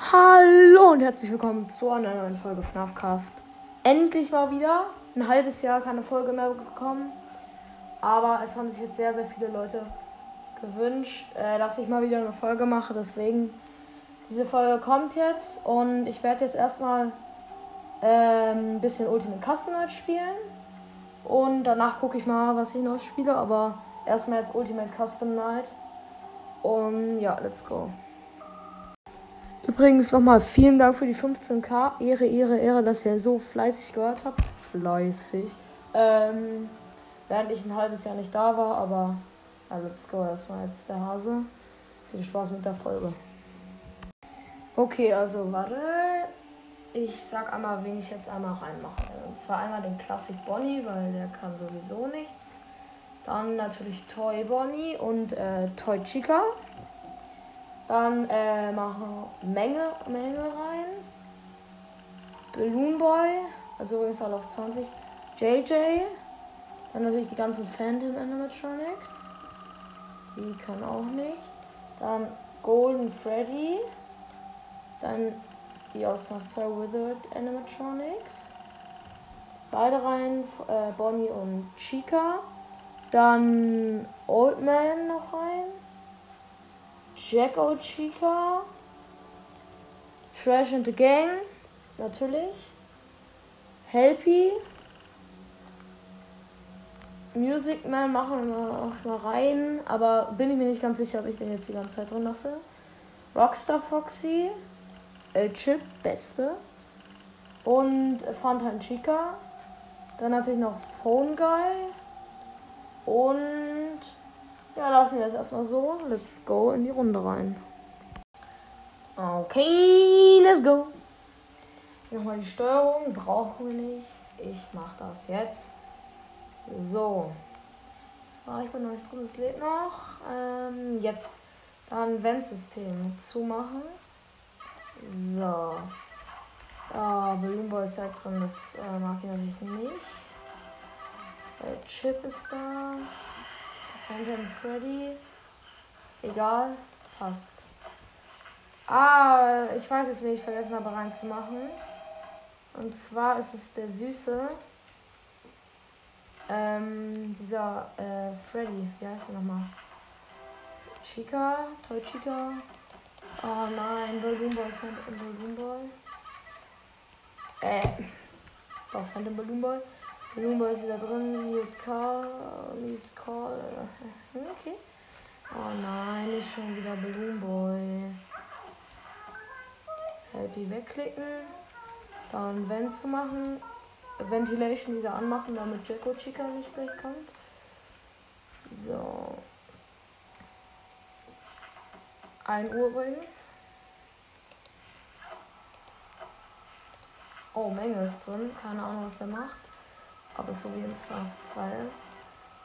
Hallo und herzlich willkommen zu einer neuen Folge FNAFcast. Endlich mal wieder. Ein halbes Jahr keine Folge mehr bekommen. Aber es haben sich jetzt sehr, sehr viele Leute gewünscht, äh, dass ich mal wieder eine Folge mache. Deswegen, diese Folge kommt jetzt und ich werde jetzt erstmal ähm, ein bisschen Ultimate Custom Night spielen. Und danach gucke ich mal, was ich noch spiele. Aber erstmal jetzt Ultimate Custom Night. Und ja, let's go. Übrigens nochmal vielen Dank für die 15k. Ehre, Ehre, Ehre, dass ihr so fleißig gehört habt. Fleißig. Ähm, während ich ein halbes Jahr nicht da war, aber ja, let's go. Das war jetzt der Hase. Viel Spaß mit der Folge. Okay, also warte. Ich sag einmal, wen ich jetzt einmal reinmache. Und zwar einmal den Classic Bonnie, weil der kann sowieso nichts. Dann natürlich Toy Bonnie und äh, Toy Chica. Dann äh, machen Menge, Menge rein. Balloon Boy, also übrigens alle auf 20. JJ. Dann natürlich die ganzen Phantom Animatronics. Die können auch nichts. Dann Golden Freddy. Dann die aus noch zwei Withered Animatronics. Beide rein, äh, Bonnie und Chica. Dann Old Man noch rein. Jack Chica. Trash and the Gang. Natürlich. Helpy. Music Man machen wir auch mal rein. Aber bin ich mir nicht ganz sicher, ob ich den jetzt die ganze Zeit drin lasse. Rockstar Foxy. El Chip, beste. Und Fanta Chica. Dann natürlich noch Phone Guy. Und ja, lassen wir es erstmal so. Let's go in die Runde rein. Okay, let's go. Nochmal die Steuerung. Brauchen wir nicht. Ich mach das jetzt. So. Oh, ich bin noch nicht drin. Es lädt noch. Ähm, jetzt dann Ventsystem zumachen. So. Ah, Balloon Boy ist halt drin. Das äh, mag ich natürlich nicht. Der Chip ist da. Phantom Freddy. Egal. Passt. Ah, ich weiß jetzt, wen ich vergessen habe reinzumachen. Und zwar ist es der Süße. Ähm, dieser äh, Freddy. Wie heißt er nochmal? Chica? Toy Chica? Oh nein, Balloon Boy, Phantom Balloon Boy. Äh. Doch, Phantom Balloon Boy. Balloon ist wieder drin. Mute Call. Mute Call. Okay. Oh nein, ist schon wieder Balloon Boy. Happy wegklicken. Dann Vent zu machen. Ventilation wieder anmachen, damit Jacko Chica nicht gleich kommt. So. 1 Uhr übrigens. Oh, Menge ist drin. Keine Ahnung, was er macht. Ob es so wie in 2 auf 2 ist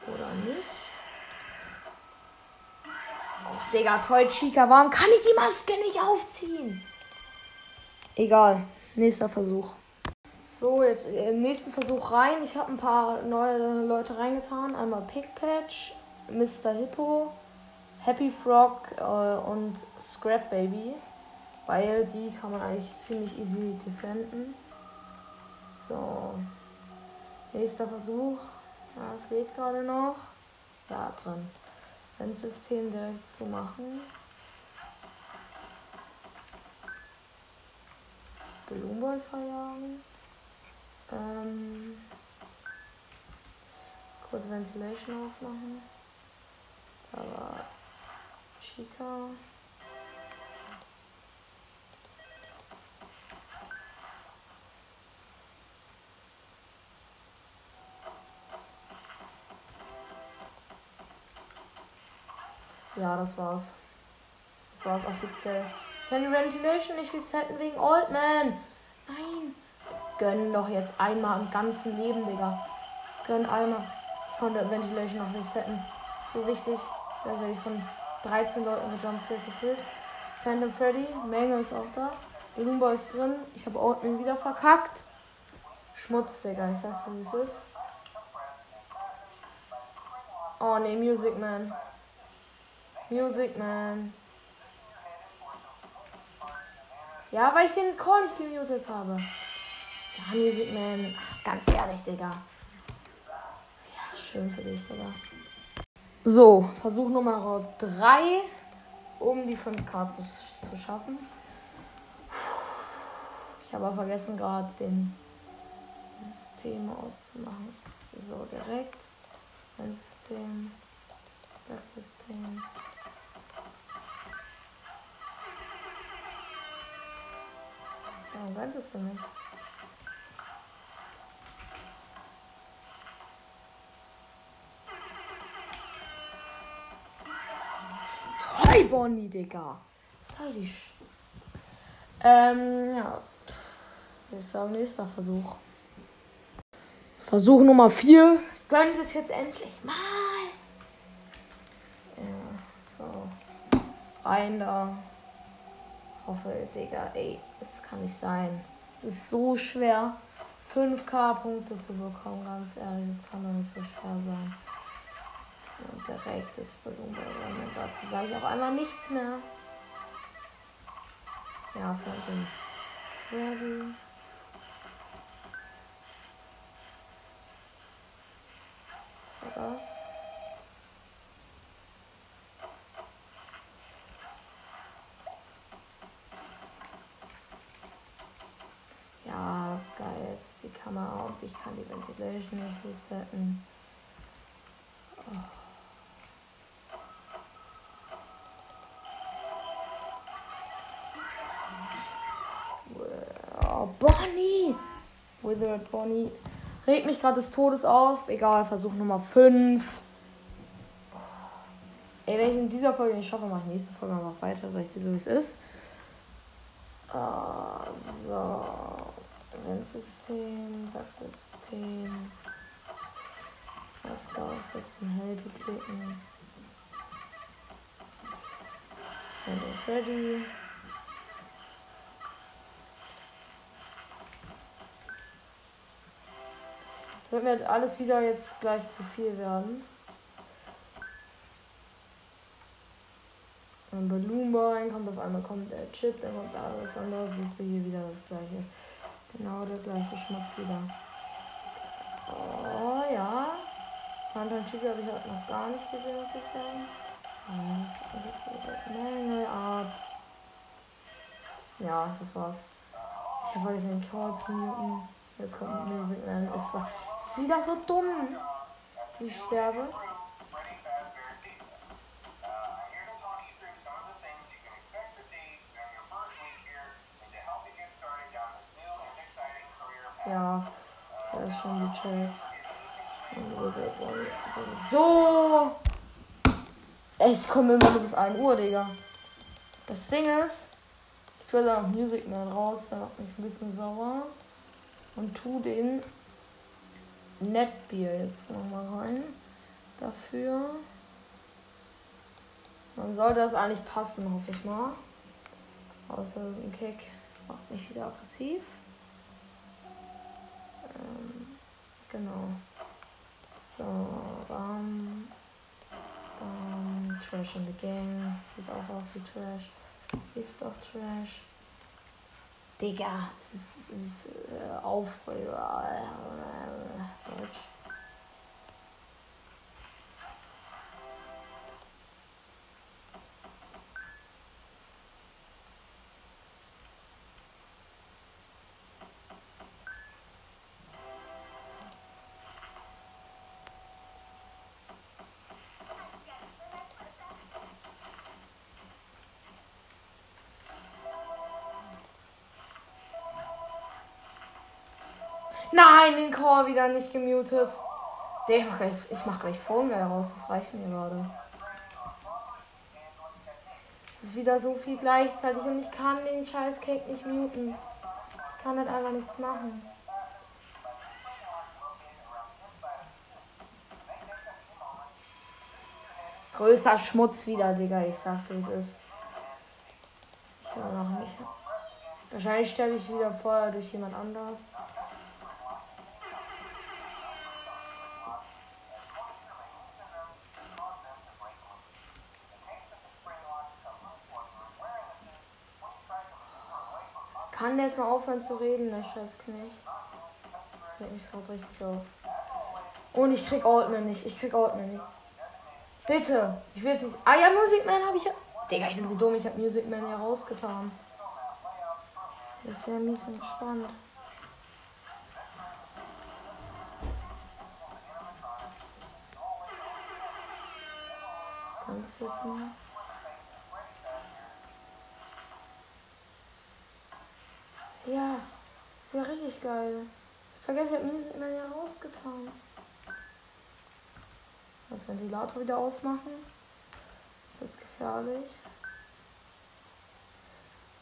oder nicht. Och, Digga, toll, Chica. Warum kann ich die Maske nicht aufziehen? Egal. Nächster Versuch. So, jetzt im nächsten Versuch rein. Ich habe ein paar neue Leute reingetan. Einmal Pigpatch, Mr. Hippo, Happy Frog äh, und Scrap Baby. Weil die kann man eigentlich ziemlich easy defenden. So. Nächster Versuch. Ja, es geht gerade noch. Ja, drin. Ventsystem direkt zu machen. Balloonball verjagen. Ähm, kurz Ventilation ausmachen. Da war Chica. Ja, das war's. Das war's offiziell. Die Ventilation nicht resetten wegen Old Man. Nein. Gönn doch jetzt einmal im ganzen Leben, Digga. Gönn einmal. Ich konnte Ventilation noch resetten. So wichtig. Da werde ich von 13 Leuten mit Jumpscare gefüllt. Phantom Freddy, Menge ist auch da. Lumba ist drin. Ich habe Old Man wieder verkackt. Schmutz, Digga. Ich sag's dir, wie es ist. Oh ne, Music Man. Music Man. Ja, weil ich den Call nicht gemutet habe. Ja, Music Man. Ach, ganz ehrlich, Digga. Ja, schön für dich, Digga. So, Versuch Nummer 3, um die 5K zu, zu schaffen. Ich habe vergessen gerade den System auszumachen. So, direkt. Ein System. Das System. Warum renntest du nicht? Toll, Bonnie, Digga. Was soll die Ähm, ja. Ich sage nächster Versuch. Versuch Nummer 4. Gönnt es jetzt endlich mal. Ja, so. Rein da. Hoffe, Digga, ey, es kann nicht sein. Es ist so schwer, 5k-Punkte zu bekommen, ganz ehrlich. Das kann doch nicht so schwer sein. Und direkt das Volumen. Dazu sage ich auch einmal nichts mehr. Ja, für den Freddy. Was war das? Ja, geil. Jetzt ist die Kamera und ich kann die Ventilation nicht resetten. Oh. Oh, Bonnie! Withered Bonnie. Regt mich gerade des Todes auf. Egal, Versuch Nummer 5. Ey, wenn ich in dieser Folge nicht schaffe, mache ich nächste Folge einfach weiter. Sag ich dir so, wie es ist. Uh, so. Eventsystem, das System. Maske aufsetzen, Helby klicken. Find Freddy. wird mir alles wieder jetzt gleich zu viel werden. Ein Balloon kommt auf einmal kommt der Chip, dann kommt alles andere, siehst du hier wieder das gleiche. Genau der gleiche Schmutz wieder. Oh ja. Phantom Chibi habe ich heute noch gar nicht gesehen, muss ich sagen. Das geht jetzt wieder Menge ab. Ja, das war's. Ich habe vergessen, zu muten. Jetzt kommt Music. Es, war, es ist wieder so dumm. Ich sterbe. Chance. So. Ich komme immer nur bis 1 Uhr, Digga. Das Ding ist, ich tue da noch Music Man raus, der macht mich ein bisschen sauer und tu den Netbier jetzt nochmal rein. Dafür. Dann sollte das eigentlich passen, hoffe ich mal. Außer ein Kick macht mich wieder aggressiv. Ähm, genau. So, bam. Bam. Trash in the Gang. Sieht auch aus wie Trash. Ist doch Trash. Digga, es ist, es ist äh, Aufreger. Deutsch. Nein, den Call wieder nicht gemutet. ich mach gleich, ich mach gleich Phone raus, das reicht mir gerade. Es ist wieder so viel gleichzeitig und ich kann den scheiß Cake nicht muten. Ich kann halt einfach nichts machen. Größer Schmutz wieder, Digga. Ich sag's wie es ist. Ich höre noch nicht. Wahrscheinlich sterbe ich wieder vorher durch jemand anderes. Jetzt mal aufhören zu reden, der Scheißknecht? Das regt mich gerade richtig auf. Und ich krieg Altman nicht. Ich krieg Altman nicht. Bitte. Ich will jetzt nicht. Ah ja, Music Man habe ich ja. Digga, ich bin so dumm. Ich habe Music Man ja rausgetan. Das ist ja mies entspannt. Kannst du jetzt mal. Ja, das ist ja richtig geil. Ich vergesse, ich habe Music Man ja rausgetan. Das Ventilator wieder ausmachen. Das ist jetzt gefährlich.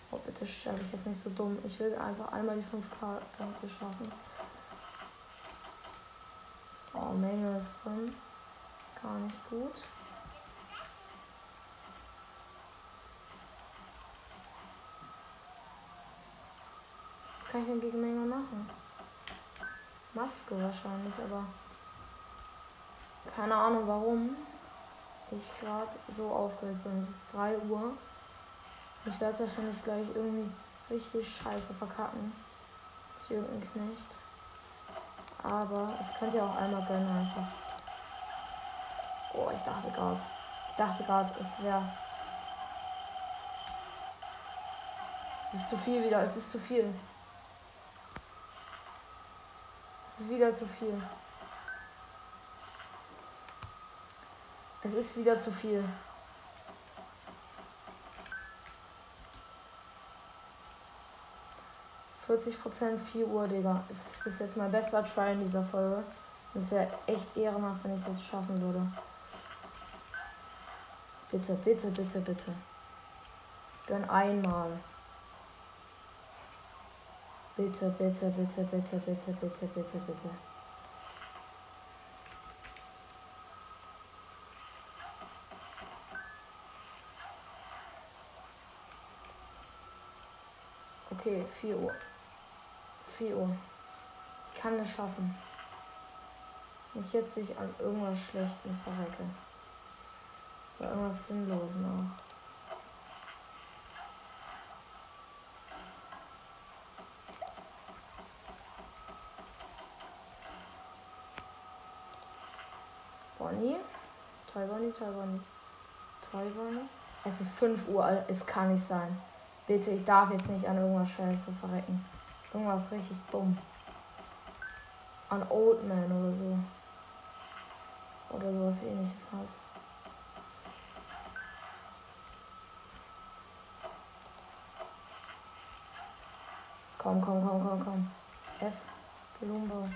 Oh, bitte sterbe ich jetzt nicht so dumm. Ich will einfach einmal die 5K Punkte schaffen. Oh, Manual ist drin. Gar nicht gut. Was kann ich denn gegen Menge machen? Maske wahrscheinlich, aber keine Ahnung warum ich gerade so aufgeregt bin. Es ist 3 Uhr. Ich werde es wahrscheinlich gleich irgendwie richtig scheiße verkacken. Ich irgendeinen Knecht. Aber es könnte ja auch einmal gönnen einfach. Oh, ich dachte gerade. Ich dachte gerade, es wäre. Es ist zu viel wieder. Es ist zu viel. Es ist wieder zu viel. Es ist wieder zu viel. Prozent 4 Uhr, Digga. Es ist bis jetzt mein bester Try in dieser Folge. Es wäre echt ehrenhaft, wenn ich es jetzt schaffen würde. Bitte, bitte, bitte, bitte. Gönn einmal. Bitte, bitte, bitte, bitte, bitte, bitte, bitte, bitte. Okay, 4 Uhr. 4 Uhr. Ich kann es schaffen. Nicht jetzt sich an irgendwas Schlechtem verrecke. Oder irgendwas Sinnlosen auch. Bonnie. Bonnie. Toy Bonnie. Es ist 5 Uhr, es kann nicht sein. Bitte, ich darf jetzt nicht an irgendwas Scheiße verrecken. Irgendwas richtig dumm. An Old Man oder so. Oder sowas ähnliches halt. Komm, komm, komm, komm, komm. F. Blumenbau.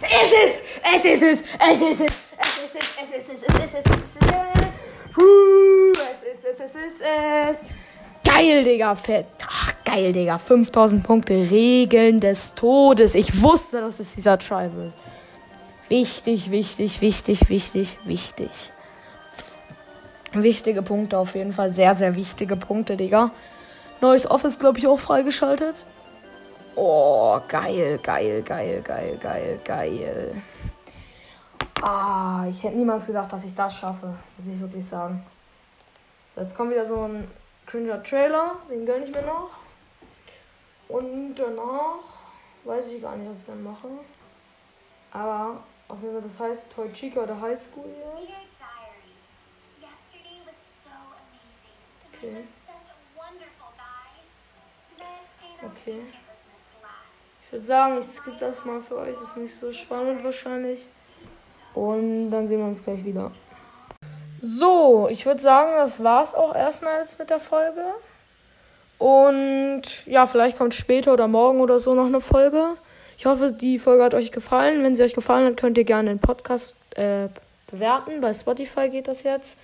Es ist! Es ist es! Es ist es! Es ist es! Es ist es! Es ist es! Es ist es! Ist es! Ist es! Geil, Digga. Fett. Ach, geil, Digga. 5000 Punkte. Regeln des Todes. Ich wusste, dass es dieser Tribal. Wichtig, wichtig, wichtig, wichtig, wichtig. Wichtige Punkte auf jeden Fall. Sehr, sehr wichtige Punkte, Digga. Neues Office, glaube ich, auch freigeschaltet. Oh, geil, geil, geil, geil, geil, geil. Ah, ich hätte niemals gedacht, dass ich das schaffe. Muss ich wirklich sagen. So, jetzt kommt wieder so ein cringer Trailer, den gönne ich mir noch. Und danach weiß ich gar nicht, was ich dann mache. Aber auf jeden Fall, das heißt Toy Chica oder High School ist. Okay. Okay. Ich würde sagen, ich skippe das mal für euch. Das ist nicht so spannend wahrscheinlich. Und dann sehen wir uns gleich wieder. So, ich würde sagen, das war's auch erstmals mit der Folge. Und ja, vielleicht kommt später oder morgen oder so noch eine Folge. Ich hoffe, die Folge hat euch gefallen. Wenn sie euch gefallen hat, könnt ihr gerne den Podcast äh, bewerten. Bei Spotify geht das jetzt.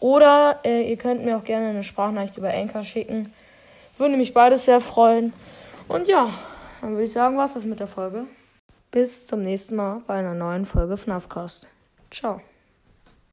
Oder äh, ihr könnt mir auch gerne eine Sprachnachricht über Anchor schicken. Würde mich beides sehr freuen. Und ja, dann würde ich sagen, was das mit der Folge. Bis zum nächsten Mal bei einer neuen Folge FNAFcast. Ciao.